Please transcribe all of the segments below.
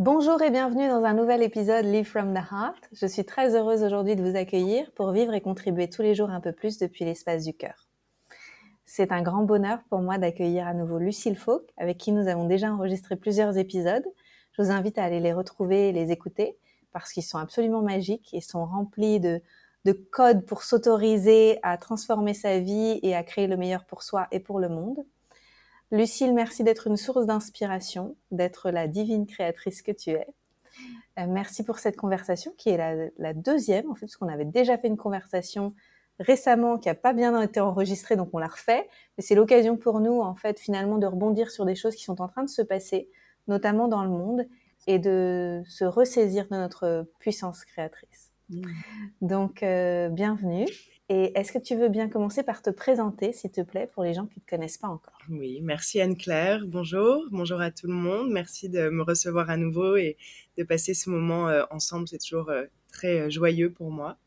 Bonjour et bienvenue dans un nouvel épisode Live from the Heart. Je suis très heureuse aujourd'hui de vous accueillir pour vivre et contribuer tous les jours un peu plus depuis l'espace du cœur. C'est un grand bonheur pour moi d'accueillir à nouveau Lucille Fauque, avec qui nous avons déjà enregistré plusieurs épisodes. Je vous invite à aller les retrouver et les écouter parce qu'ils sont absolument magiques et sont remplis de, de codes pour s'autoriser à transformer sa vie et à créer le meilleur pour soi et pour le monde. Lucille, merci d'être une source d'inspiration, d'être la divine créatrice que tu es. Euh, merci pour cette conversation qui est la, deuxième, en fait, parce qu'on avait déjà fait une conversation récemment qui n'a pas bien été enregistrée, donc on l'a refait. Mais c'est l'occasion pour nous, en fait, finalement, de rebondir sur des choses qui sont en train de se passer, notamment dans le monde, et de se ressaisir de notre puissance créatrice. Mmh. Donc, euh, bienvenue. Et est-ce que tu veux bien commencer par te présenter, s'il te plaît, pour les gens qui ne te connaissent pas encore? Oui, merci Anne-Claire. Bonjour, bonjour à tout le monde. Merci de me recevoir à nouveau et de passer ce moment euh, ensemble. C'est toujours euh, très euh, joyeux pour moi.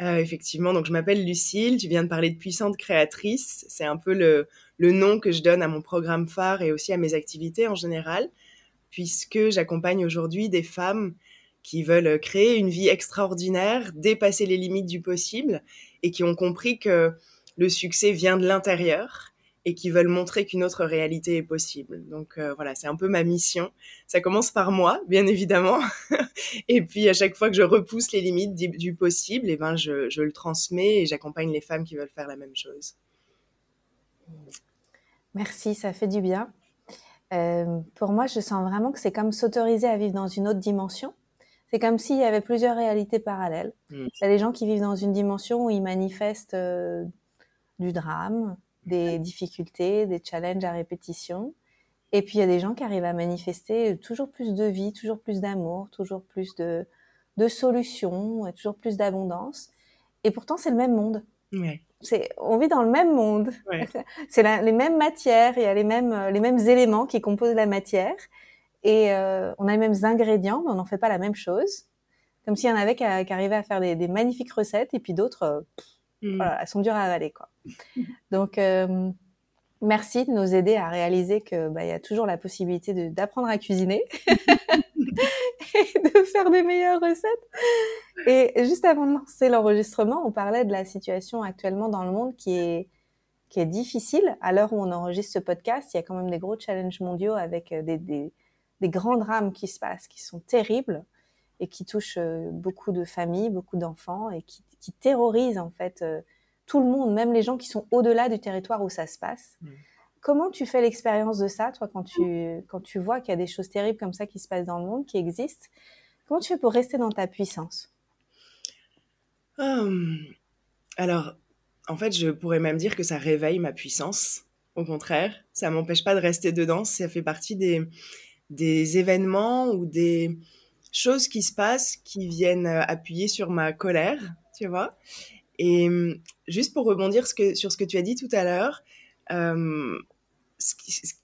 effectivement, donc je m'appelle Lucille. Tu viens de parler de puissante créatrice. C'est un peu le, le nom que je donne à mon programme phare et aussi à mes activités en général, puisque j'accompagne aujourd'hui des femmes qui veulent créer une vie extraordinaire, dépasser les limites du possible et qui ont compris que le succès vient de l'intérieur et qui veulent montrer qu'une autre réalité est possible. Donc euh, voilà, c'est un peu ma mission. Ça commence par moi, bien évidemment. et puis à chaque fois que je repousse les limites du, possible, et eh ben je, le transmets et j'accompagne les femmes qui veulent faire la même chose. Merci, ça fait du bien. Euh, pour moi, je sens vraiment que c'est comme s'autoriser à vivre dans une autre dimension. C'est comme s'il y avait plusieurs réalités parallèles. Mm. Il y a des gens qui vivent dans une dimension où ils manifestent euh, du drame, des difficultés, des challenges à répétition. Et puis il y a des gens qui arrivent à manifester toujours plus de vie, toujours plus d'amour, toujours plus de, de solutions, toujours plus d'abondance. Et pourtant, c'est le même monde. C'est, on vit dans le même monde. C'est les mêmes matières, il y a les mêmes, les mêmes éléments qui composent la matière. Et euh, on a les mêmes ingrédients, mais on n'en fait pas la même chose. Comme s'il y en avait qui, arrivaient à faire des, des, magnifiques recettes, et puis d'autres, euh, mm. voilà, elles sont dures à avaler, quoi. Donc, euh, merci de nous aider à réaliser que bah, y a toujours la possibilité d'apprendre à cuisiner et de faire des meilleures recettes. Et juste avant de lancer l'enregistrement, on parlait de la situation actuellement dans le monde qui est qui est difficile. À l'heure où on enregistre ce podcast, il y a quand même des gros challenges mondiaux avec des, des des grands drames qui se passent, qui sont terribles et qui touchent euh, beaucoup de familles, beaucoup d'enfants et qui, terrorisent en fait euh, tout le monde, même les gens qui sont au-delà du territoire où ça se passe. Mm. Comment tu fais l'expérience de ça, toi, quand tu, quand tu vois qu'il y a des choses terribles comme ça qui se passent dans le monde, qui existent? Comment tu fais pour rester dans ta puissance? Hum, Alors, en fait, je pourrais même dire que ça réveille ma puissance. Au contraire, ça m'empêche pas de rester dedans. Ça fait partie des, des événements ou des choses qui se passent qui viennent euh, appuyer sur ma colère, tu vois. Et hum, juste pour rebondir sur ce que tu as dit tout à l'heure, euh,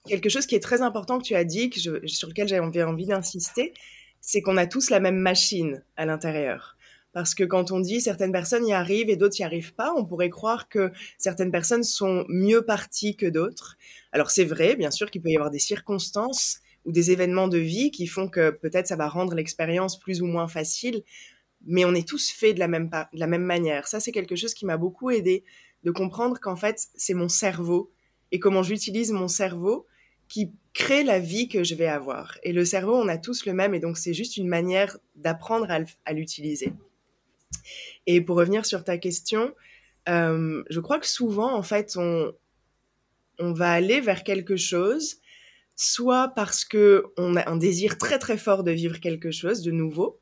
quelque chose qui est très important que tu as dit, que sur lequel j'avais envie d'insister, c'est qu'on a tous la même machine à l'intérieur. Parce que quand on dit certaines personnes y arrivent et d'autres n'y arrivent pas, on pourrait croire que certaines personnes sont mieux parties que d'autres. Alors c'est vrai, bien sûr qu'il peut y avoir des circonstances ou des événements de vie qui font que peut-être ça va rendre l'expérience plus ou moins facile, mais on est tous faits de la même, manière. Ça, c'est quelque chose qui m'a beaucoup aidé de comprendre qu'en fait, c'est mon cerveau et comment j'utilise mon cerveau qui crée la vie que je vais avoir. Et le cerveau, on a tous le même, et donc c'est juste une manière d'apprendre à l'utiliser. Et pour revenir sur ta question, euh, je crois que souvent, en fait, on va aller vers quelque chose soit parce que on a un désir très très fort de vivre quelque chose de nouveau,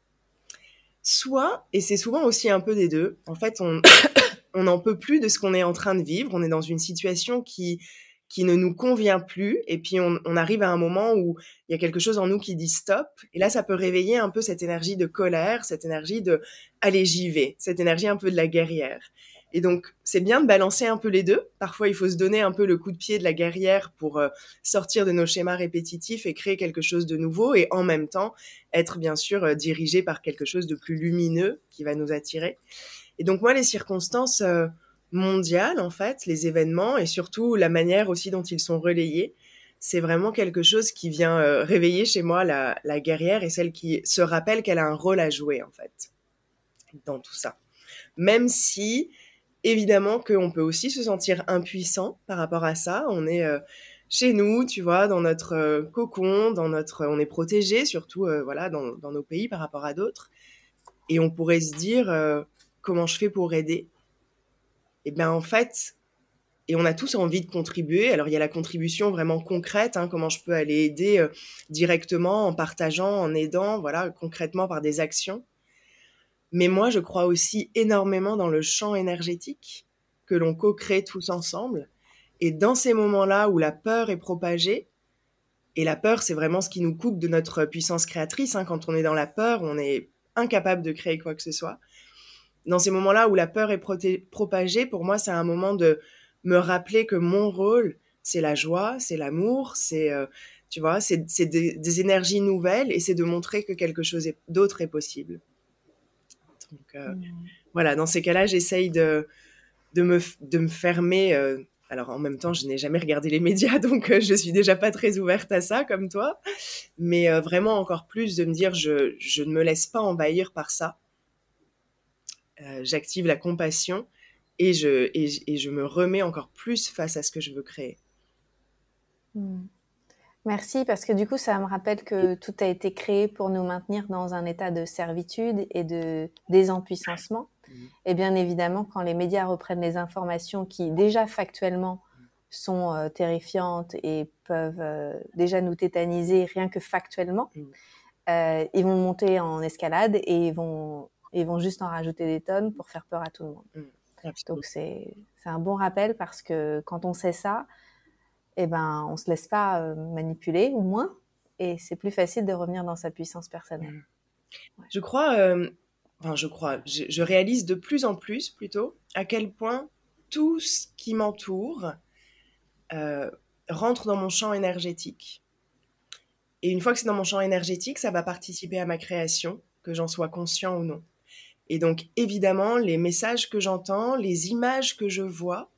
soit, et c'est souvent aussi un peu des deux, en fait, on n'en peut plus de ce qu'on est en train de vivre, on est dans une situation qui qui ne nous convient plus, et puis on, on arrive à un moment où il y a quelque chose en nous qui dit stop, et là ça peut réveiller un peu cette énergie de colère, cette énergie de allez j'y vais, cette énergie un peu de la guerrière. Et donc, c'est bien de balancer un peu les deux. Parfois, il faut se donner un peu le coup de pied de la guerrière pour euh, sortir de nos schémas répétitifs et créer quelque chose de nouveau et en même temps être bien sûr euh, dirigé par quelque chose de plus lumineux qui va nous attirer. Et donc, moi, les circonstances euh, mondiales, en fait, les événements et surtout la manière aussi dont ils sont relayés, c'est vraiment quelque chose qui vient réveiller chez moi la, guerrière et celle qui se rappelle qu'elle a un rôle à jouer en fait dans tout ça. Même si évidemment qu'on peut aussi se sentir impuissant par rapport à ça. On est euh, chez nous, tu vois, dans notre euh, cocon, dans notre, on est protégé, surtout euh, voilà, dans, dans, nos pays par rapport à d'autres. Et on pourrait se dire comment je fais pour aider? Et eh bien en fait, et on a tous envie de contribuer. Alors il y a la contribution vraiment concrète, hein, comment je peux aller aider directement en partageant, en aidant, voilà, concrètement par des actions. Mais moi, je crois aussi énormément dans le champ énergétique que l'on co-crée tous ensemble. Et dans ces moments-là où la peur est propagée, et la peur, c'est vraiment ce qui nous coupe de notre puissance créatrice. Hein. Quand on est dans la peur, on est incapable de créer quoi que ce soit. Dans ces moments-là où la peur est propagée, pour moi, c'est un moment de me rappeler que mon rôle, c'est la joie, c'est l'amour, c'est, euh, tu vois, c'est des, des, énergies nouvelles et c'est de montrer que quelque chose d'autre est possible. Donc euh, mmh. voilà, dans ces cas-là, j'essaye de, de, me, de me fermer. Euh, alors en même temps, je n'ai jamais regardé les médias, donc euh, je suis déjà pas très ouverte à ça comme toi. Mais vraiment encore plus de me dire, je, je, ne me laisse pas envahir par ça. J'active la compassion et je, et, je me remets encore plus face à ce que je veux créer. Mmh. Merci, parce que du coup, ça me rappelle que tout a été créé pour nous maintenir dans un état de servitude et de désempuissancement. Et bien évidemment, quand les médias reprennent les informations qui déjà factuellement sont euh, terrifiantes et peuvent euh, déjà nous tétaniser rien que factuellement, euh, ils vont monter en escalade et ils vont, ils vont juste en rajouter des tonnes pour faire peur à tout le monde. Mmh. Donc c'est un bon rappel parce que quand on sait ça, eh ben, on se laisse pas euh, manipuler, ou moins, et c'est plus facile de revenir dans sa puissance personnelle. Mmh. Je crois, euh, enfin, je crois, je, réalise de plus en plus plutôt à quel point tout ce qui m'entoure euh, rentre dans mon champ énergétique. Et une fois que c'est dans mon champ énergétique, ça va participer à ma création, que j'en sois conscient ou non. Et donc, évidemment, les messages que j'entends, les images que je vois,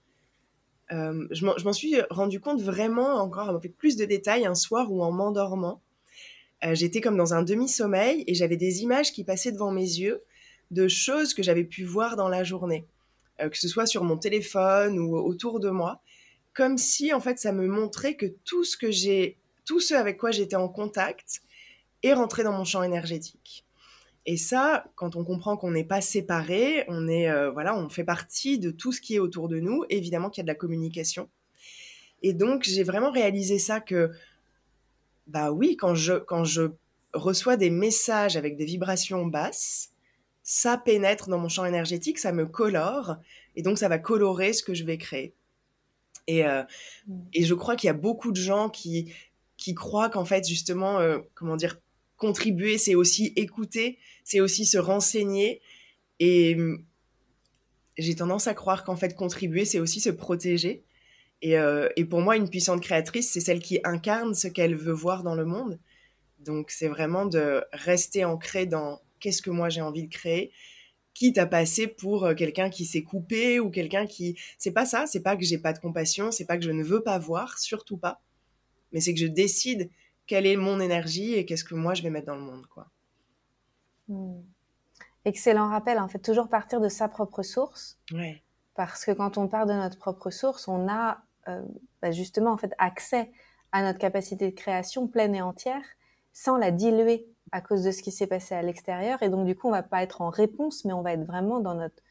euh, je m'en suis rendu compte vraiment encore avec plus de détails un soir où en m'endormant, euh, j'étais comme dans un demi-sommeil et j'avais des images qui passaient devant mes yeux de choses que j'avais pu voir dans la journée, euh, que ce soit sur mon téléphone ou autour de moi, comme si en fait ça me montrait que tout ce que j'ai, tout ce avec quoi j'étais en contact est rentré dans mon champ énergétique. Et ça, quand on comprend qu'on n'est pas séparés, on est euh, voilà, on fait partie de tout ce qui est autour de nous. Évidemment qu'il y a de la communication. Et donc j'ai vraiment réalisé ça que bah oui, quand je quand je reçois des messages avec des vibrations basses, ça pénètre dans mon champ énergétique, ça me colore et donc ça va colorer ce que je vais créer. Et, euh, mmh. et je crois qu'il y a beaucoup de gens qui qui croient qu'en fait justement euh, comment dire contribuer, c'est aussi écouter, c'est aussi se renseigner. Et hum, j'ai tendance à croire qu'en fait, contribuer, c'est aussi se protéger. Et, euh, et, pour moi, une puissante créatrice, c'est celle qui incarne ce qu'elle veut voir dans le monde. Donc, c'est vraiment de rester ancré dans qu'est-ce que moi j'ai envie de créer, quitte à passer pour euh, quelqu'un qui s'est coupé ou quelqu'un qui. C'est pas ça, c'est pas que j'ai pas de compassion, c'est pas que je ne veux pas voir, surtout pas, mais c'est que je décide quelle est mon énergie et qu'est-ce que moi je vais mettre dans le monde, quoi. Hmm. Excellent rappel, en fait, toujours partir de sa propre source. Parce que quand on part de notre propre source, on a euh, bah, justement en fait accès à notre capacité de création pleine et entière sans la diluer à cause de ce qui s'est passé à l'extérieur. Et donc, du coup, on va pas être en réponse, mais on va être vraiment dans notre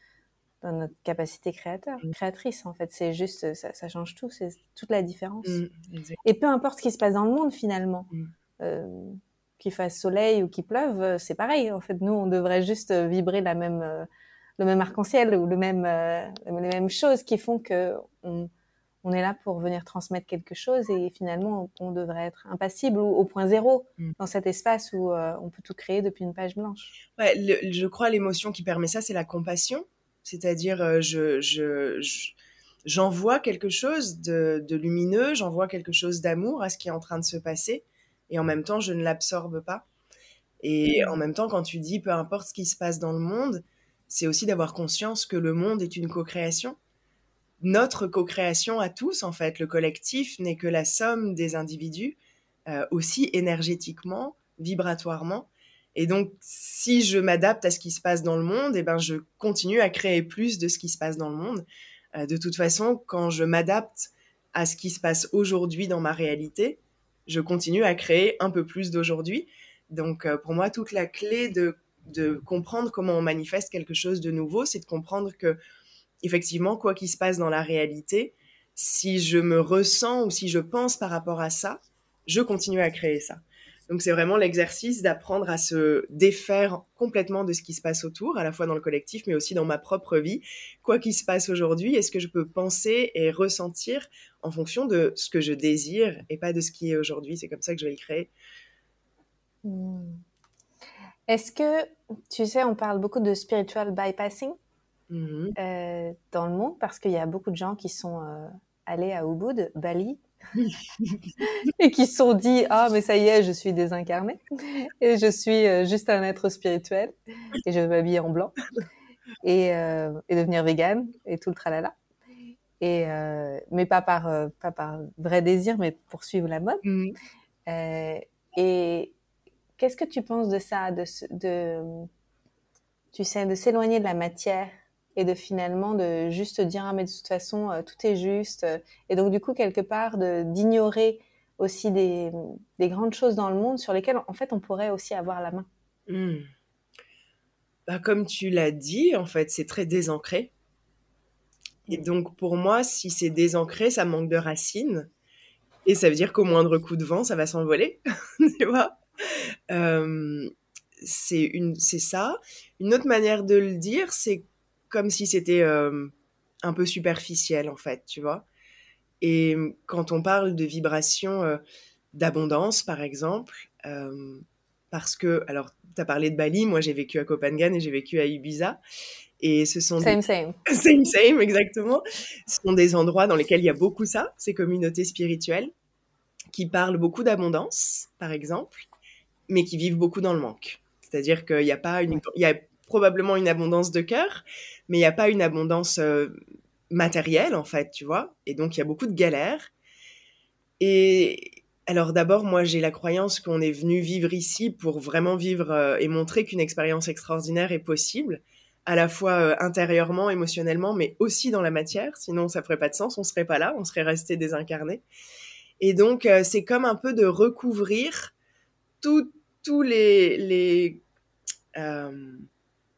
notre capacité créateur, mm. créatrice en fait. C'est juste, ça, change tout, c'est toute la différence. Mm, et peu importe ce qui se passe dans le monde finalement, mm. euh, qu'il fasse soleil ou qu'il pleuve, euh, c'est pareil. En fait, nous, on devrait juste vibrer la même, euh, le même arc-en-ciel ou le même, les mêmes choses qui font que on, on, est là pour venir transmettre quelque chose et finalement, on, devrait être impassible ou au point zéro dans cet espace où on peut tout créer depuis une page blanche. Ouais, je crois l'émotion qui permet ça, c'est la compassion c'est-à-dire, euh, je, j'envoie quelque chose de, lumineux, j'envoie quelque chose d'amour à ce qui est en train de se passer, et en même temps, je ne l'absorbe pas. Et mmh. en même temps, quand tu dis peu importe ce qui se passe dans le monde, c'est aussi d'avoir conscience que le monde est une co-création. notre co-création à tous, en fait. Le collectif n'est que la somme des individus, euh, aussi énergétiquement, vibratoirement. Et donc, si je m'adapte à ce qui se passe dans le monde, eh ben, je continue à créer plus de ce qui se passe dans le monde. Euh, de toute façon, quand je m'adapte à ce qui se passe aujourd'hui dans ma réalité, je continue à créer un peu plus d'aujourd'hui. Donc, euh, pour moi, toute la clé de, de comprendre comment on manifeste quelque chose de nouveau, c'est de comprendre que, effectivement, quoi qu'il se passe dans la réalité, si je me ressens ou si je pense par rapport à ça, je continue à créer ça. Donc c'est vraiment l'exercice d'apprendre à se défaire complètement de ce qui se passe autour, à la fois dans le collectif, mais aussi dans ma propre vie. Quoi qu'il se passe aujourd'hui, est-ce que je peux penser et ressentir en fonction de ce que je désire et pas de ce qui est aujourd'hui? C'est comme ça que je vais le créer. Hmm. Est-ce que, tu sais, on parle beaucoup de spiritual bypassing mmh euh, dans le monde parce qu'il y a beaucoup de gens qui sont euh, allés à Ubud, Bali, et qui se sont dit ah mais ça y est je suis désincarné et je suis euh, juste un être spirituel. Et je vais m'habiller en blanc. Et, euh, et, devenir végane et tout le tralala et euh, mais pas par euh, pas par vrai désir mais pour suivre la mode. Euh, et qu'est-ce que tu penses de ça de, de tu sais de s'éloigner de la matière et de finalement de juste dire ah mais de toute façon euh, tout est juste et donc du coup quelque part de d'ignorer aussi des, des, grandes choses dans le monde sur lesquelles en fait on pourrait aussi avoir la main. Mmh. Bah, comme tu l'as dit, en fait, c'est très désancré. Et donc pour moi, si c'est désancré, ça manque de racines. Et ça veut dire qu'au moindre coup de vent, ça va s'envoler. tu vois euh, C'est ça. Une autre manière de le dire, c'est comme si c'était euh, un peu superficiel en fait, tu vois. Et quand on parle de vibration euh, d'abondance, par exemple, euh, parce que, alors, tu as parlé de Bali, moi j'ai vécu à Copenhague et j'ai vécu à Ibiza. Et ce sont same, same. same, same, exactement. Ce sont des endroits dans lesquels il y a beaucoup ça, ces communautés spirituelles, qui parlent beaucoup d'abondance, par exemple, mais qui vivent beaucoup dans le manque. C'est-à-dire qu'il n'y a pas une, il y a probablement une abondance de cœur, mais il n'y a pas une abondance euh, matérielle, en fait, tu vois. Et donc, il y a beaucoup de galères. Et alors, d'abord, moi, j'ai la croyance qu'on est venu vivre ici pour vraiment vivre euh, et montrer qu'une expérience extraordinaire est possible, à la fois euh, intérieurement, émotionnellement, mais aussi dans la matière. Sinon, ça ferait pas de sens, on serait pas là, on serait resté désincarné. Et donc, c'est comme un peu de recouvrir tous les, les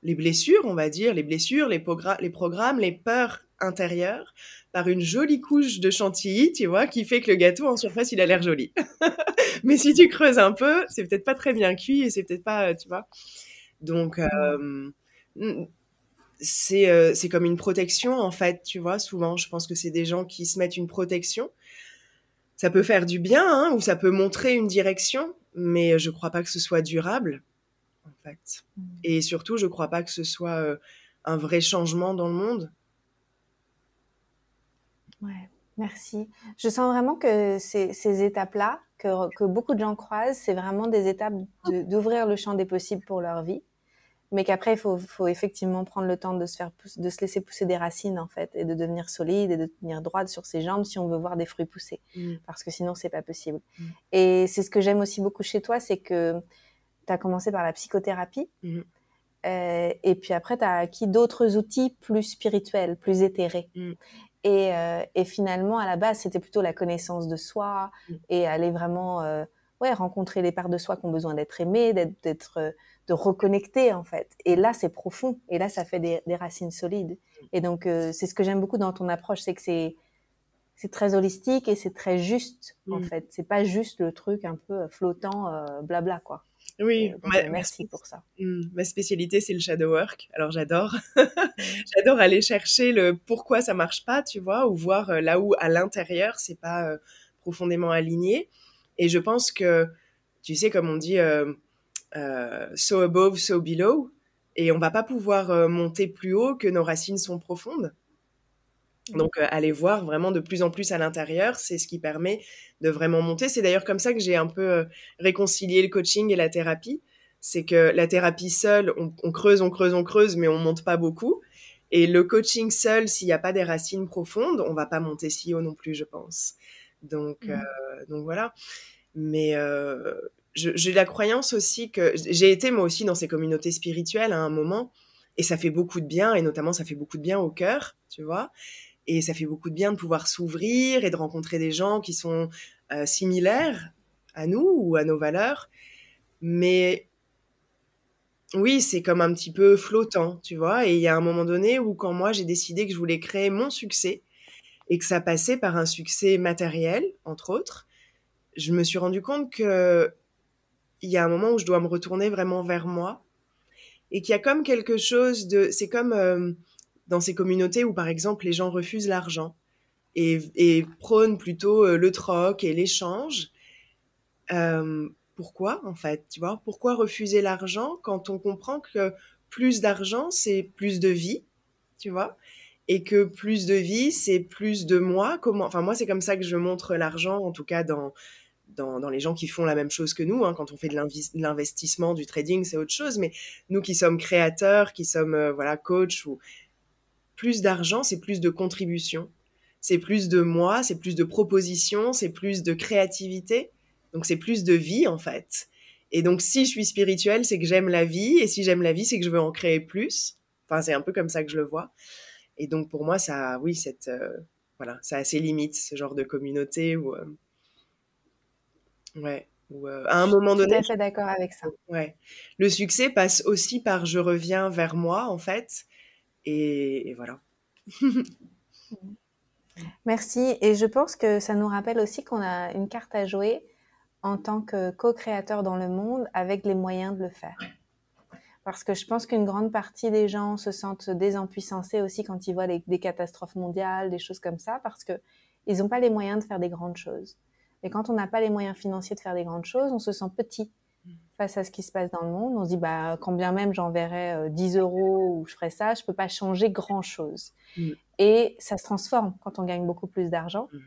les blessures, on va dire, les blessures, les, les programmes, les peurs intérieures par une jolie couche de chantilly, tu vois, qui fait que le gâteau en surface, il a l'air joli. Mais si tu creuses un peu, c'est peut-être pas très bien cuit et c'est peut-être pas, tu vois. Donc, euh, c'est euh, c'est comme une protection, en fait, tu vois. Souvent, je pense que c'est des gens qui se mettent une protection. Ça peut faire du bien, hein, ou ça peut montrer une direction, mais je crois pas que ce soit durable. Mmh. Et surtout, je ne crois pas que ce soit euh, un vrai changement dans le monde. Ouais, merci. Je sens vraiment que ces, étapes-là, que, beaucoup de gens croisent, c'est vraiment des étapes d'ouvrir le champ des possibles pour leur vie. Mais qu'après, il faut, effectivement prendre le temps de se, faire de se laisser pousser des racines, en fait, et de devenir solide et de tenir droite sur ses jambes si on veut voir des fruits pousser. Mmh. Parce que sinon, c'est pas possible. Mmh. Et c'est ce que j'aime aussi beaucoup chez toi, c'est que tu as commencé par la psychothérapie. Mmh. Euh, et puis après, tu as acquis d'autres outils plus spirituels, plus éthérés. Mmh. Et, euh, et, finalement, à la base, c'était plutôt la connaissance de soi mmh. et aller vraiment euh, ouais, rencontrer les parts de soi qui ont besoin d'être aimées, d'être, de reconnecter en fait. Et là, c'est profond. Et là, ça fait des, des racines solides. Et donc, c'est ce que j'aime beaucoup dans ton approche, c'est que c'est c'est très holistique et c'est très juste en fait. C'est pas juste le truc un peu flottant, blabla quoi. Oui, euh, merci pour ça. Mmh, ma spécialité, c'est le shadow work. Alors j'adore. j'adore aller chercher le pourquoi ça marche pas, tu vois, ou voir euh, là où à l'intérieur, c'est pas euh, profondément aligné. Et je pense que, tu sais, comme on dit, so above, so below. Et on va pas pouvoir monter plus haut que nos racines sont profondes. Donc, euh, aller voir vraiment de plus en plus à l'intérieur, c'est ce qui permet de vraiment monter. C'est d'ailleurs comme ça que j'ai un peu euh, réconcilié le coaching et la thérapie. C'est que la thérapie seule, on, creuse, on creuse, on creuse, mais on monte pas beaucoup. Et le coaching seul, s'il n'y a pas des racines profondes, on va pas monter si haut non plus, je pense. Donc, mmh. euh, donc voilà. Mais euh, j'ai la croyance aussi que j'ai été moi aussi dans ces communautés spirituelles à un moment, et ça fait beaucoup de bien, et notamment ça fait beaucoup de bien au cœur, tu vois. Et ça fait beaucoup de bien de pouvoir s'ouvrir et de rencontrer des gens qui sont euh, similaires à nous ou à nos valeurs. Mais oui, c'est comme un petit peu flottant, tu vois. Et il y a un moment donné où quand moi j'ai décidé que je voulais créer mon succès et que ça passait par un succès matériel, entre autres, je me suis rendu compte que il y a un moment où je dois me retourner vraiment vers moi et qu'il y a comme quelque chose de, c'est comme euh, dans ces communautés où par exemple les gens refusent l'argent et, prônent plutôt euh, le troc et l'échange. Euh, pourquoi en fait Tu vois? Pourquoi refuser l'argent quand on comprend que plus d'argent c'est plus de vie, tu vois? Et que plus de vie, c'est plus de moi? Enfin, moi, c'est comme ça que je montre l'argent, en tout cas dans, dans, les gens qui font la même chose que nous. Hein. Quand on fait de l'investissement, du trading, c'est autre chose. Mais nous qui sommes créateurs, qui sommes euh, voilà coach ou plus d'argent, c'est plus de contribution, c'est plus de moi, c'est plus de propositions, c'est plus de créativité. Donc c'est plus de vie en fait. Et donc si je suis spirituelle, c'est que j'aime la vie. Et si j'aime la vie, c'est que je veux en créer plus. Enfin, c'est un peu comme ça que je le vois. Et donc pour moi, ça, oui, cette, euh, voilà, ça a ses limites, ce genre de communauté où, euh, ouais, où, euh, à un moment donné. Je suis d'accord avec ça. Ouais, le succès passe aussi par je reviens vers moi en fait, et, voilà. Merci. Et je pense que ça nous rappelle aussi qu'on a une carte à jouer en tant que co-créateur dans le monde avec les moyens de le faire parce que je pense qu'une grande partie des gens se sentent désempuissancés aussi quand ils voient des catastrophes mondiales, des choses comme ça, parce que ils n'ont pas les moyens de faire des grandes choses. Et quand on n'a pas les moyens financiers de faire des grandes choses, on se sent petit face à ce qui se passe dans le monde. On se dit, bah, quand bien même j'enverrais 10 euh, euros ou je ferais ça, je peux pas changer grand chose. Mm. Et ça se transforme quand on gagne beaucoup plus d'argent. Mm.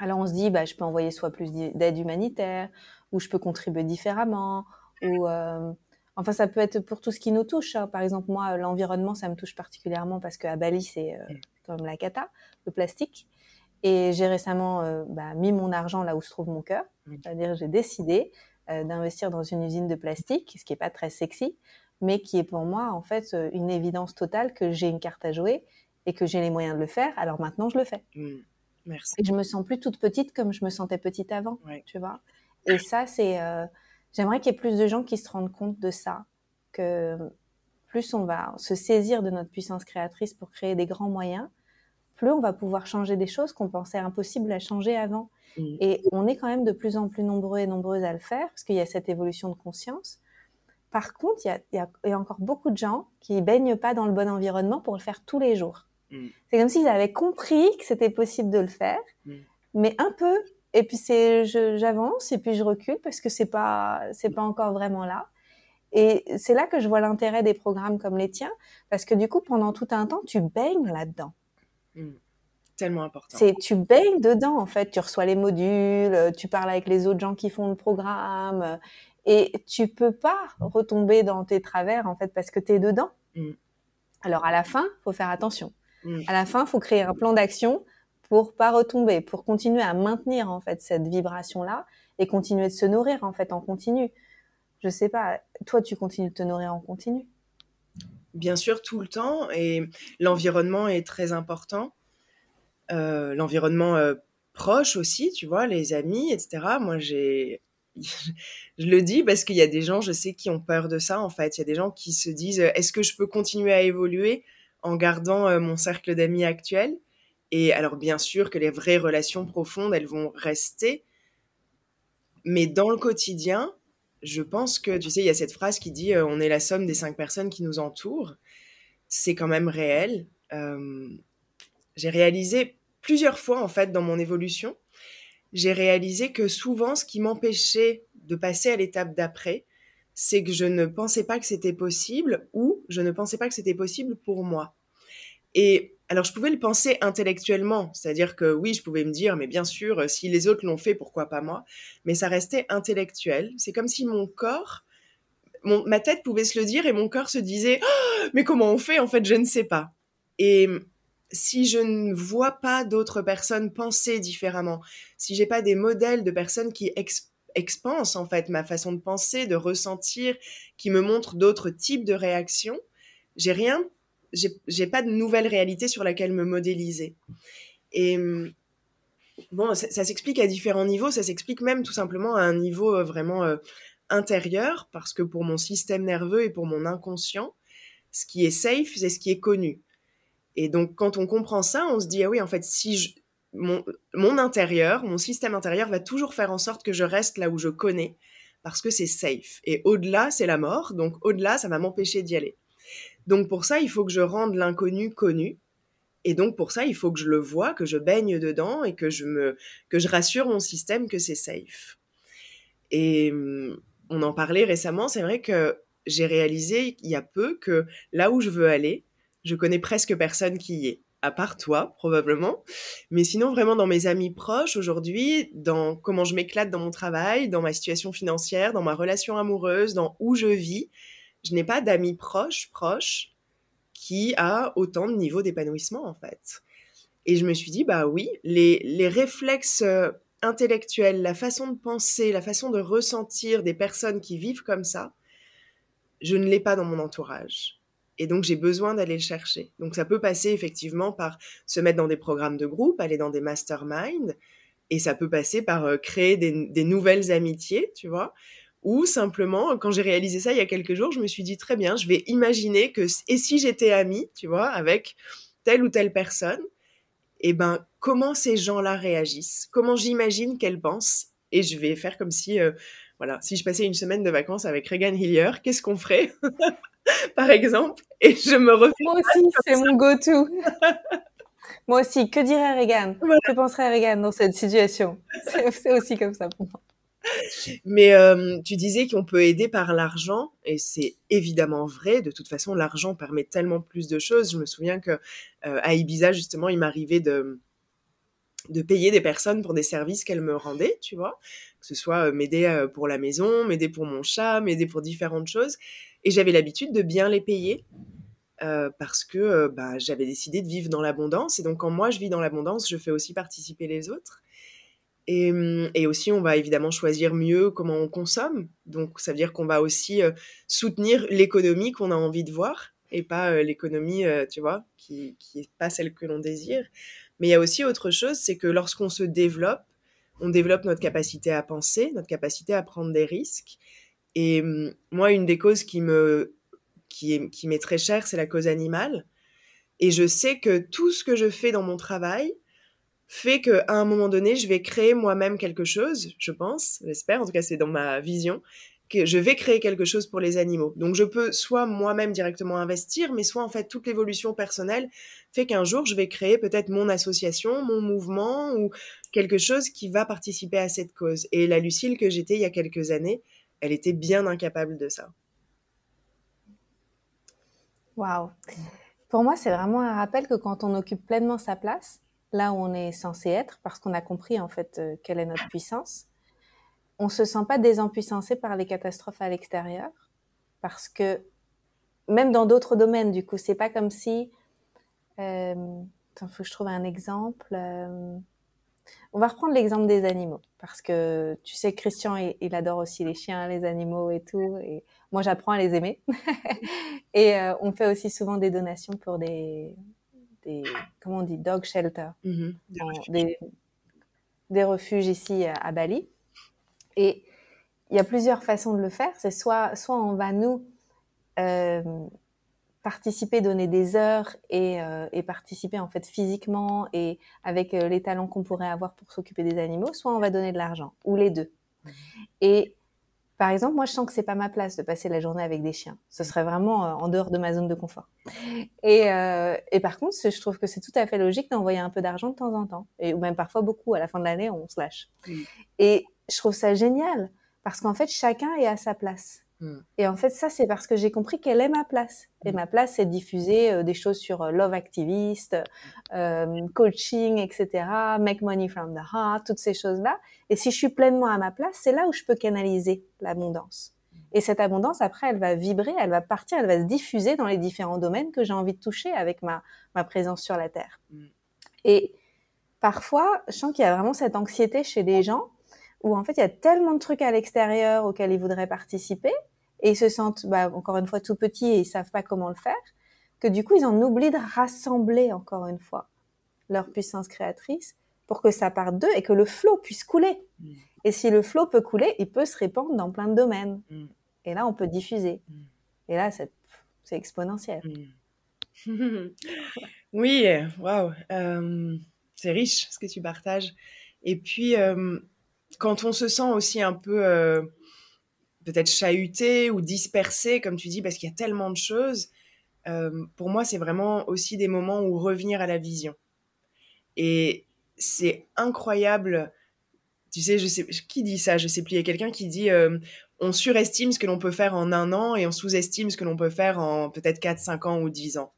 Alors on se dit, bah, je peux envoyer soit plus d'aide humanitaire, ou je peux contribuer différemment, ou euh, Enfin, ça peut être pour tout ce qui nous touche. Hein. Par exemple, moi, l'environnement, ça me touche particulièrement parce qu'à Bali, c'est euh, mm. comme la cata, le plastique. Et j'ai récemment euh, bah, mis mon argent là où se trouve mon cœur. C'est-à-dire, j'ai décidé d'investir dans une usine de plastique, ce qui n'est pas très sexy, mais qui est pour moi, en fait, une évidence totale que j'ai une carte à jouer et que j'ai les moyens de le faire. Alors maintenant, je le fais. Mm. Merci. Et je me sens plus toute petite comme je me sentais petite avant, tu vois. Et ça, c'est J'aimerais qu'il y ait plus de gens qui se rendent compte de ça, que plus on va se saisir de notre puissance créatrice pour créer des grands moyens, plus on va pouvoir changer des choses qu'on pensait impossibles à changer avant. Mm. Et on est quand même de plus en plus nombreux et nombreuses à le faire, parce qu'il y a cette évolution de conscience. Par contre, il y, a, encore beaucoup de gens qui baignent pas dans le bon environnement pour le faire tous les jours. Mm. C'est comme s'ils avaient compris que c'était possible de le faire, mm. mais un peu et puis c'est, j'avance et puis je recule parce que c'est pas, c'est pas encore vraiment là. Et c'est là que je vois l'intérêt des programmes comme les tiens, parce que du coup, pendant tout un temps, tu baignes là-dedans. Mmh. Tellement important. C'est, tu baignes dedans, en fait. Tu reçois les modules, tu parles avec les autres gens qui font le programme, et tu peux pas retomber dans tes travers, en fait, parce que tu es dedans. Mmh. Alors, à la fin, faut faire attention. Mmh. À la fin, faut créer un plan d'action pour pas retomber, pour continuer à maintenir en fait cette vibration là et continuer de se nourrir en fait en continu. Je sais pas, toi tu continues de te nourrir en continu Bien sûr, tout le temps et l'environnement est très important. Euh, l'environnement euh, proche aussi, tu vois, les amis, etc. Moi, j'ai je le dis parce qu'il y a des gens, je sais, qui ont peur de ça, en fait. Il y a des gens qui se disent, est-ce que je peux continuer à évoluer en gardant euh, mon cercle d'amis actuel? Et alors, bien sûr que les vraies relations profondes, elles vont rester. Mais dans le quotidien, je pense que, tu sais, il y a cette phrase qui dit euh, on est la somme des cinq personnes qui nous entourent. C'est quand même réel. Euh, j'ai réalisé plusieurs fois, en fait, dans mon évolution, j'ai réalisé que souvent, ce qui m'empêchait de passer à l'étape d'après, c'est que je ne pensais pas que c'était possible ou je ne pensais pas que c'était possible pour moi. Et alors, je pouvais le penser intellectuellement, c'est-à-dire que oui, je pouvais me dire, mais bien sûr, euh, si les autres l'ont fait, pourquoi pas moi? Mais ça restait intellectuel. C'est comme si mon corps, ma tête pouvait se le dire et mon corps se disait, oh, mais comment on fait En fait, je ne sais pas. Et si je ne vois pas d'autres personnes penser différemment, si j'ai pas des modèles de personnes qui expansent en fait ma façon de penser, de ressentir, qui me montrent d'autres types de réactions, j'ai rien, j'ai pas de nouvelle réalité sur laquelle me modéliser. Et bon, ça, s'explique à différents niveaux, ça s'explique même tout simplement à un niveau euh, vraiment euh, intérieur, parce que pour mon système nerveux et pour mon inconscient, ce qui est safe, c'est ce qui est connu. Et donc, quand on comprend ça, on se dit, ah oui, en fait, si je, mon, mon intérieur, mon système intérieur va toujours faire en sorte que je reste là où je connais, parce que c'est safe. Et au-delà, c'est la mort, donc au-delà, ça va m'empêcher d'y aller. Donc pour ça, il faut que je rende l'inconnu connu. Et donc pour ça, il faut que je le vois, que je baigne dedans et que je me que je rassure mon système que c'est safe. Et hum, on en parlait récemment, c'est vrai que j'ai réalisé il y a peu que là où je veux aller, je connais presque personne qui y est, à part toi probablement. Mais sinon vraiment dans mes amis proches aujourd'hui, dans comment je m'éclate dans mon travail, dans ma situation financière, dans ma relation amoureuse, dans où je vis, je n'ai pas d'amis proches, proches, qui a autant de niveaux d'épanouissement, en fait. Et je me suis dit, bah oui, les, réflexes euh, intellectuels, la façon de penser, la façon de ressentir des personnes qui vivent comme ça, je ne l'ai pas dans mon entourage. Et donc, j'ai besoin d'aller le chercher. Donc, ça peut passer effectivement par se mettre dans des programmes de groupe, aller dans des masterminds, et ça peut passer par euh, créer des nouvelles amitiés, tu vois. Ou simplement, quand j'ai réalisé ça il y a quelques jours, je me suis dit très bien, je vais imaginer que et si j'étais amie, tu vois, avec telle ou telle personne, et eh ben comment ces gens-là réagissent, comment j'imagine qu'elles pensent, et je vais faire comme si, euh, voilà, si je passais une semaine de vacances avec Regan Hillier, qu'est-ce qu'on ferait, par exemple, et je me refais. Moi aussi, c'est mon go-to. Moi aussi, que dirait Regan? Que penserait Regan dans cette situation? C'est aussi comme ça pour moi. Mais euh, tu disais qu'on peut aider par l'argent, et c'est évidemment vrai. De toute façon, l'argent permet tellement plus de choses. Je me souviens que euh, à Ibiza, justement, il m'arrivait de de payer des personnes pour des services qu'elles me rendaient, tu vois, que ce soit euh, m'aider pour la maison, m'aider pour mon chat, m'aider pour différentes choses. Et j'avais l'habitude de bien les payer parce que bah, j'avais décidé de vivre dans l'abondance. Et donc, quand moi je vis dans l'abondance, je fais aussi participer les autres. Hum, et, aussi, on va évidemment choisir mieux comment on consomme. Donc, ça veut dire qu'on va aussi euh, soutenir l'économie qu'on a envie de voir et pas euh, l'économie, euh, tu vois, qui n'est pas celle que l'on désire. Mais il y a aussi autre chose, c'est que lorsqu'on se développe, on développe notre capacité à penser, notre capacité à prendre des risques. Et hum, moi, une des causes qui me qui qui m'est très chère, c'est la cause animale. Et je sais que tout ce que je fais dans mon travail, fait qu'à un moment donné, je vais créer moi-même quelque chose, je pense, j'espère, en tout cas c'est dans ma vision, que je vais créer quelque chose pour les animaux. Donc je peux soit moi-même directement investir, mais soit en fait toute l'évolution personnelle fait qu'un jour je vais créer peut-être mon association, mon mouvement ou quelque chose qui va participer à cette cause. Et la Lucille que j'étais il y a quelques années, elle était bien incapable de ça. Waouh. Pour moi, c'est vraiment un rappel que quand on occupe pleinement sa place, là où on est censé être, parce qu'on a compris en fait euh, quelle est notre puissance. On se sent pas désempuissancé par les catastrophes à l'extérieur, parce que même dans d'autres domaines, du coup, c'est pas comme si. Euh, attends, faut que je trouve un exemple. Euh, on va reprendre l'exemple des animaux, parce que tu sais, Christian, il, adore aussi les chiens, les animaux et tout, et moi, j'apprends à les aimer. et euh, on fait aussi souvent des donations pour des des, comment on dit, dog shelter, mhm. des, refuges ici à, Bali. Et il y a plusieurs façons de le faire. C'est soit, soit on va nous euh, participer, donner des heures et, euh, et, participer en fait physiquement et avec euh, les talents qu'on pourrait avoir pour s'occuper des animaux, soit on va donner de l'argent ou les deux. Mhm. Et par exemple, moi, je sens que c'est pas ma place de passer la journée avec des chiens. Ce serait vraiment euh, en dehors de ma zone de confort. Et, euh, et par contre, je trouve que c'est tout à fait logique d'envoyer un peu d'argent de temps en temps, et ou même parfois beaucoup. À la fin de l'année, on se lâche. Et je trouve ça génial parce qu'en fait, chacun est à sa place. Hmm. Et en fait, ça, c'est parce que j'ai compris quelle est ma place. Et hmm. ma place, c'est diffuser euh, des choses sur euh, love activist, euh, coaching, etc., make money from the heart, toutes ces choses-là. Et si je suis pleinement à ma place, c'est là où je peux canaliser l'abondance. Et cette abondance, après, elle va vibrer, elle va partir, elle va se diffuser dans les différents domaines que j'ai envie de toucher avec ma, ma présence sur la Terre. Mm. Et parfois, je sens qu'il y a vraiment cette anxiété chez les gens où en fait, il y a tellement de trucs à l'extérieur auxquels ils voudraient participer et ils se sentent, bah, encore une fois, tout petits et ils savent pas comment le faire, que du coup, ils en oublient de rassembler, encore une fois, leur puissance créatrice pour que ça parte d'eux et que le flot puisse couler. Mm. Et si le flot peut couler, il peut se répandre dans plein de domaines. Mm. Et là, on peut diffuser. Mm. Et là, c'est exponentiel. oui, waouh. Euh, c'est riche ce que tu partages. Et puis, euh, quand on se sent aussi un peu euh, peut-être chahuté ou dispersé, comme tu dis, parce qu'il y a tellement de choses, pour moi, c'est vraiment aussi des moments où revenir à la vision. Et c'est incroyable. Tu sais, je sais qui dit ça? Je sais plus. Il y a quelqu'un qui dit euh, on surestime ce que l'on peut faire en un an et on sous-estime ce que l'on peut faire en peut-être 4, 5 ans ou 10 ans.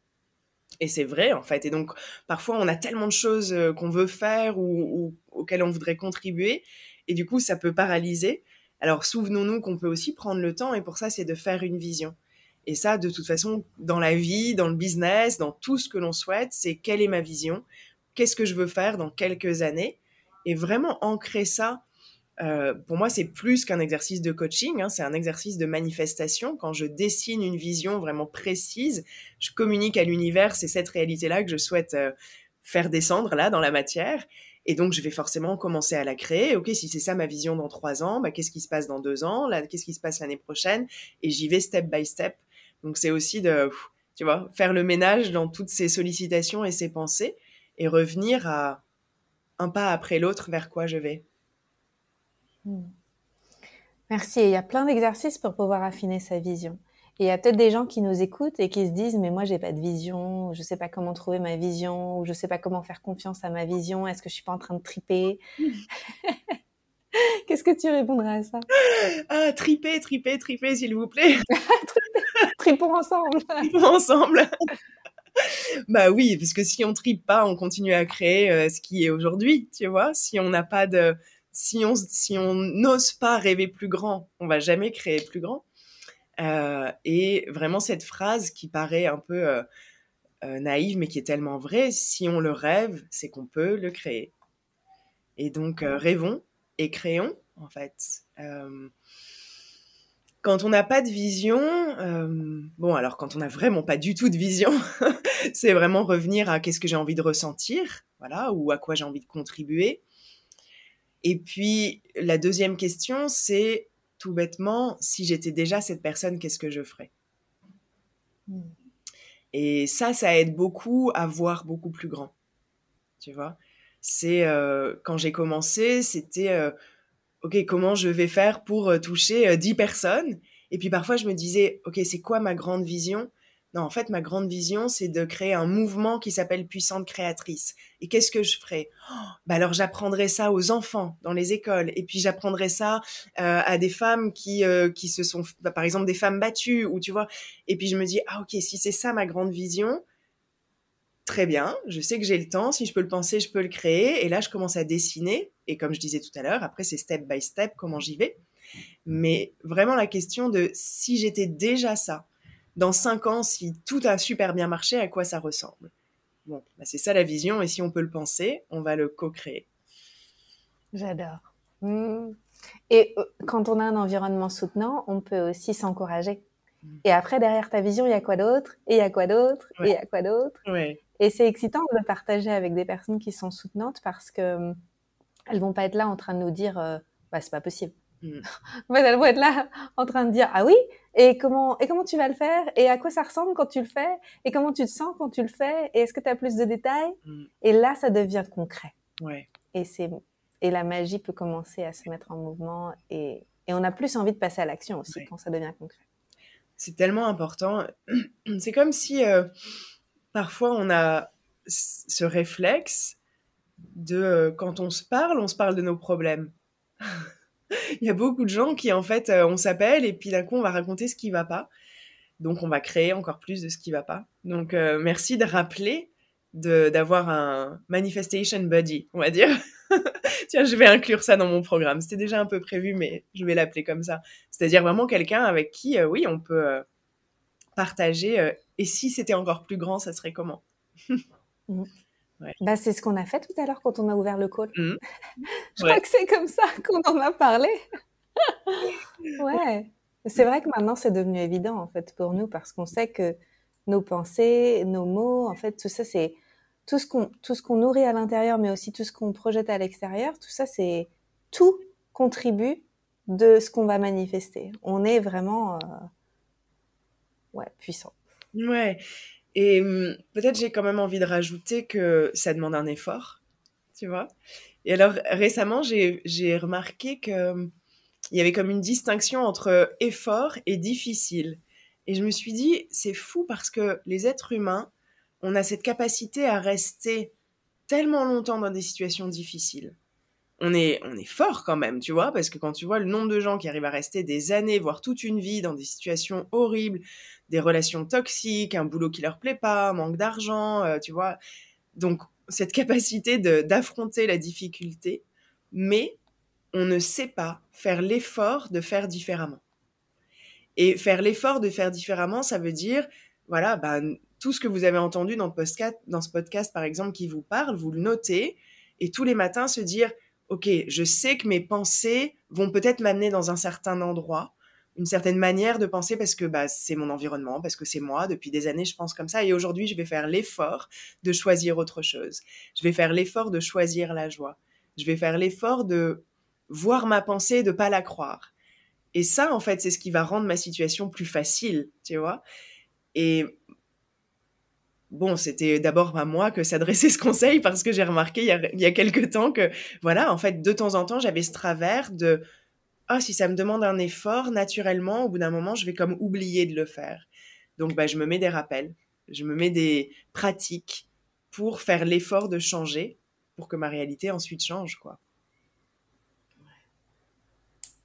Et c'est vrai, en fait. Et donc, parfois, on a tellement de choses euh, qu'on veut faire ou, auxquelles on voudrait contribuer. Et du coup, ça peut paralyser. Alors, souvenons-nous qu'on peut aussi prendre le temps. Et pour ça, c'est de faire une vision. Et ça, de toute façon, dans la vie, dans le business, dans tout ce que l'on souhaite, c'est quelle est ma vision qu'est-ce que je veux faire dans quelques années et vraiment ancrer ça. Euh, pour moi, c'est plus qu'un exercice de coaching, hein, c'est un exercice de manifestation. Quand je dessine une vision vraiment précise, je communique à l'univers, c'est cette réalité-là que je souhaite euh, faire descendre là dans la matière. Et donc, je vais forcément commencer à la créer. Ok, si c'est ça ma vision dans trois ans, bah, qu'est-ce qui se passe dans deux ans? Qu'est-ce qui se passe l'année prochaine? Et j'y vais step by step. Donc, c'est aussi de, tu vois, faire le ménage dans toutes ces sollicitations et ces pensées et revenir à un pas après l'autre vers quoi je vais. Hmm. Merci. il y a plein d'exercices pour pouvoir affiner sa vision. Et il y a peut-être des gens qui nous écoutent et qui se disent mais moi j'ai pas de vision, je sais pas comment trouver ma vision, ou je sais pas comment faire confiance à ma vision. Est-ce que je suis pas en train de triper? Qu'est-ce que tu répondrais à ça? Ah, triper, triper, triper, s'il vous plaît. Tripons ensemble. Tripons ensemble bah oui, parce que si on tripe pas, on continue à créer euh, ce qui est aujourd'hui, tu vois. Si on n'a pas de, si on, si on n'ose pas rêver plus grand, on va jamais créer plus grand. Euh, et vraiment cette phrase qui paraît un peu euh, naïve, mais qui est tellement vraie, si on le rêve, c'est qu'on peut le créer. Et donc rêvons et créons, en fait quand on n'a pas de vision, euh, bon alors quand on n'a vraiment pas du tout de vision, c'est vraiment revenir à qu'est-ce que j'ai envie de ressentir, voilà, ou à quoi j'ai envie de contribuer. Et puis la deuxième question, c'est tout bêtement, si j'étais déjà cette personne, qu'est-ce que je ferais? Hmm. Et ça, ça aide beaucoup à voir beaucoup plus grand. Tu vois, c'est euh, quand j'ai commencé, c'était euh, ok, comment je vais faire pour euh, toucher 10 euh, personnes? Et puis parfois, je me disais, ok, c'est quoi ma grande vision? Non, en fait, ma grande vision, c'est de créer un mouvement qui s'appelle Puissante Créatrice. Et qu'est-ce que je ferais? Oh, bah Alors, j'apprendrais ça aux enfants dans les écoles. Et puis, j'apprendrais ça euh, à des femmes qui, qui se sont, bah, par exemple, des femmes battues, ou tu vois. Et puis, je me dis, ah ok, si c'est ça ma grande vision, très bien, je sais que j'ai le temps, si je peux le penser, je peux le créer. Et là, je commence à dessiner. Et comme je disais tout à l'heure, après, c'est step by step comment j'y vais. Mais vraiment la question de si j'étais déjà ça, dans cinq ans, si tout a super bien marché, à quoi ça ressemble Bon, bah, c'est ça la vision. Et si on peut le penser, on va le co-créer. J'adore. Mmh. Et euh, quand on a un environnement soutenant, on peut aussi s'encourager. Mmh. Et après, derrière ta vision, il y a quoi d'autre? Et il y a quoi d'autre? Et il y a quoi d'autre? Et c'est excitant de le partager avec des personnes qui sont soutenantes parce que elles vont pas être là en train de nous dire euh, bah c'est pas possible. Mm. elles vont être là en train de dire ah oui et comment et comment tu vas le faire et à quoi ça ressemble quand tu le fais et comment tu te sens quand tu le fais et est-ce que tu as plus de détails? Mm. et là ça devient concret. Ouais. Et c'est et la magie peut commencer à se mettre en mouvement et, et on a plus envie de passer à l'action aussi quand ça devient concret. C'est tellement important. C'est comme si euh, parfois on a ce réflexe de euh, quand on se parle, on se parle de nos problèmes. Il y a beaucoup de gens qui en fait euh, on s'appelle et puis d'un coup on va raconter ce qui va pas. Donc on va créer encore plus de ce qui va pas. Donc euh, merci de rappeler d'avoir un manifestation buddy, on va dire. Tiens, je vais inclure ça dans mon programme. C'était déjà un peu prévu, mais je vais l'appeler comme ça. C'est-à-dire vraiment quelqu'un avec qui, euh, oui, on peut partager. Et si c'était encore plus grand, ça serait comment? bah, C'est ce qu'on a fait tout à l'heure quand on a ouvert le call. Mmh. je crois que c'est comme ça qu'on en a parlé. ouais. C'est vrai que maintenant, c'est devenu évident, en fait, pour nous, parce qu'on sait que nos pensées, nos mots, en fait, tout ça, c'est tout ce qu'on tout ce qu'on nourrit à l'intérieur, mais aussi tout ce qu'on projette à l'extérieur. Tout ça, c'est tout contribue de ce qu'on va manifester. On est vraiment, euh, ouais, puissant. Ouais. Et hum, peut-être j'ai quand même envie de rajouter que ça demande un effort, tu vois. Et alors récemment, j'ai remarqué que hum, il y avait comme une distinction entre effort et difficile. Et je me suis dit, c'est fou parce que les êtres humains, on a cette capacité à rester tellement longtemps dans des situations difficiles. On est, on est fort quand même, tu vois, parce que quand tu vois le nombre de gens qui arrivent à rester des années, voire toute une vie dans des situations horribles, des relations toxiques, un boulot qui leur plaît pas, manque d'argent, euh, tu vois. Donc, cette capacité d'affronter la difficulté, mais on ne sait pas faire l'effort de faire différemment. Et faire l'effort de faire différemment, ça veut dire, voilà, bah, tout ce que vous avez entendu dans, podcast, dans ce podcast, par exemple, qui vous parle, vous le notez, et tous les matins se dire, OK, je sais que mes pensées vont peut-être m'amener dans un certain endroit, une certaine manière de penser parce que bah, c'est mon environnement, parce que c'est moi, depuis des années je pense comme ça, et aujourd'hui je vais faire l'effort de choisir autre chose. Je vais faire l'effort de choisir la joie. Je vais faire l'effort de voir ma pensée, de pas la croire. Et ça, en fait, c'est ce qui va rendre ma situation plus facile, tu vois. Et bon, c'était d'abord à moi que s'adresser ce conseil parce que j'ai remarqué il y, a, il temps que, voilà, en fait, de temps en temps, j'avais ce travers de, ah, si ça me demande un effort, naturellement, au bout d'un moment, je vais comme oublier de le faire. Donc, bah, je me mets des rappels, je me mets des pratiques pour faire l'effort de changer, pour que ma réalité ensuite change, quoi.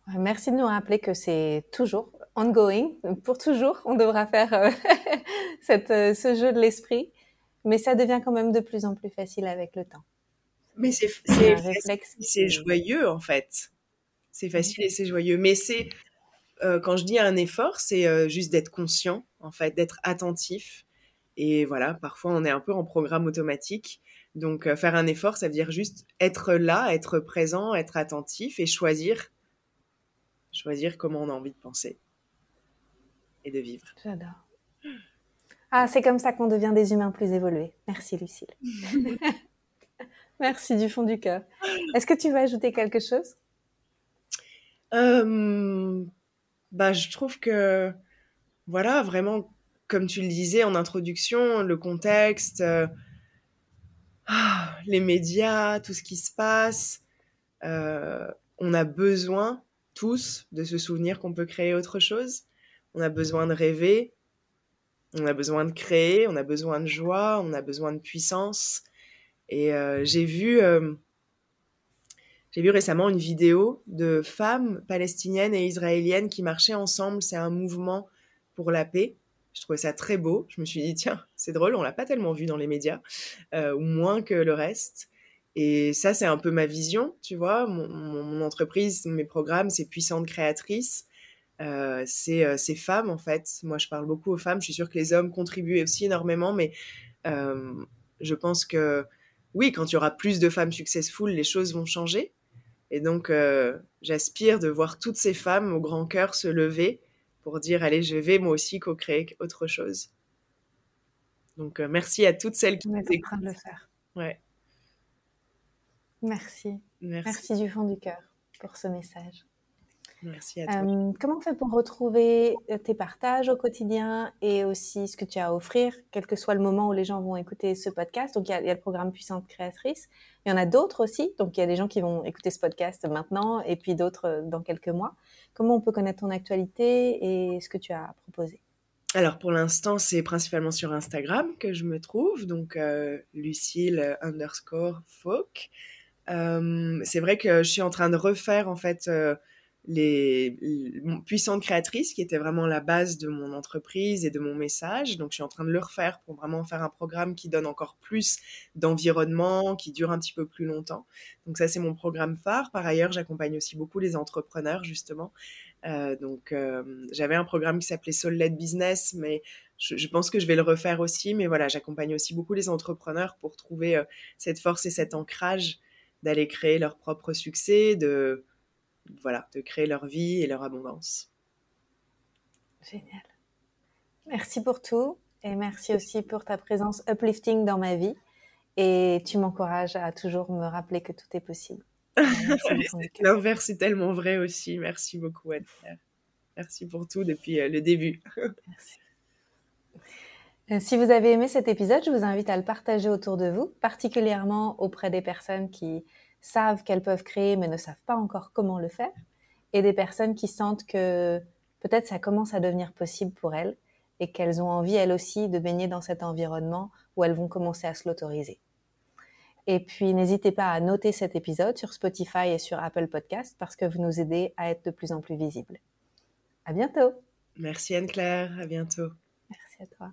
Merci de nous rappeler que c'est toujours ongoing, pour toujours, on devra faire euh, cette, euh, ce jeu de l'esprit, mais ça devient quand même de plus en plus facile avec le temps. Mais c'est c'est joyeux en fait. C'est facile et c'est joyeux. Mais c'est euh, quand je dis un effort, c'est juste d'être conscient en fait, d'être attentif. Et voilà, parfois on est un peu en programme automatique. Donc faire un effort, ça veut dire juste être là, être présent, être attentif et choisir choisir comment on a envie de penser et de vivre. J'adore. Ah, c'est comme ça qu'on devient des humains plus évolués. Merci Lucille. Merci du fond du cœur. Est-ce que tu veux ajouter quelque chose? Euh, bah, Je trouve que, voilà, vraiment, comme tu le disais en introduction, le contexte, euh, ah, les médias, tout ce qui se passe, euh, on a besoin tous de se souvenir qu'on peut créer autre chose. On a besoin de rêver, on a besoin de créer, on a besoin de joie, on a besoin de puissance. Et euh, j'ai vu, euh, vu récemment une vidéo de femmes palestiniennes et israéliennes qui marchaient ensemble. C'est un mouvement pour la paix. Je trouvais ça très beau. Je me suis dit, tiens, c'est drôle, on l'a pas tellement vu dans les médias, euh, ou moins que le reste. Et ça, c'est un peu ma vision, tu vois. Mon, entreprise, mes programmes, c'est puissante créatrice. Euh, c'est euh, ces femmes, en fait. Moi, je parle beaucoup aux femmes. Je suis sûre que les hommes contribuent aussi énormément, mais euh, je pense que oui, quand il y aura plus de femmes successful, les choses vont changer. Et donc, j'aspire de voir toutes ces femmes au grand cœur se lever pour dire allez, je vais moi aussi co-créer autre chose. Donc, merci à toutes celles qui nous écoutent. de le faire. Ouais. Merci. Merci. du fond du cœur pour ce message. Merci à toi. Euh, comment on fait pour retrouver euh, tes partages au quotidien et aussi ce que tu as à offrir, quel que soit le moment où les gens vont écouter ce podcast? Donc, il y a, le programme Puissante Créatrice. Il y en a d'autres aussi. Donc, il y a des gens qui vont écouter ce podcast maintenant et puis d'autres euh, dans quelques mois. Comment on peut connaître ton actualité et ce que tu as à proposer? Alors pour l'instant, c'est principalement sur Instagram que je me trouve, donc Lucille underscore Folk. Euh, c'est vrai que je suis en train de refaire en fait euh, les, puissantes créatrices, qui était vraiment la base de mon entreprise et de mon message. Donc, je suis en train de le refaire pour vraiment faire un programme qui donne encore plus d'environnement, qui dure un petit peu plus longtemps. Donc, ça, c'est mon programme phare. Par ailleurs, j'accompagne aussi beaucoup les entrepreneurs, justement. Euh, donc, euh, j'avais un programme qui s'appelait Soul Led Business, mais je, pense que je vais le refaire aussi. Mais voilà, j'accompagne aussi beaucoup les entrepreneurs pour trouver euh, cette force et cet ancrage d'aller créer leur propre succès, de voilà, de créer leur vie et leur abondance. Génial. Merci pour tout et merci aussi pour ta présence uplifting dans ma vie. Et tu m'encourages à toujours me rappeler que tout est possible. L'inverse c'est tellement vrai aussi. Merci beaucoup, Anne. Merci pour tout depuis euh, le début. Merci. Euh, si vous avez aimé cet épisode, je vous invite à le partager autour de vous, particulièrement auprès des personnes qui savent qu'elles peuvent créer mais ne savent pas encore comment le faire, et des personnes qui sentent que peut-être ça commence à devenir possible pour elles et qu'elles ont envie elles aussi de baigner dans cet environnement où elles vont commencer à se l'autoriser. Et puis n'hésitez pas à noter cet épisode sur Spotify et sur Apple Podcast parce que vous nous aidez à être de plus en plus visibles. À bientôt. Merci Anne-Claire, à bientôt. Merci à toi.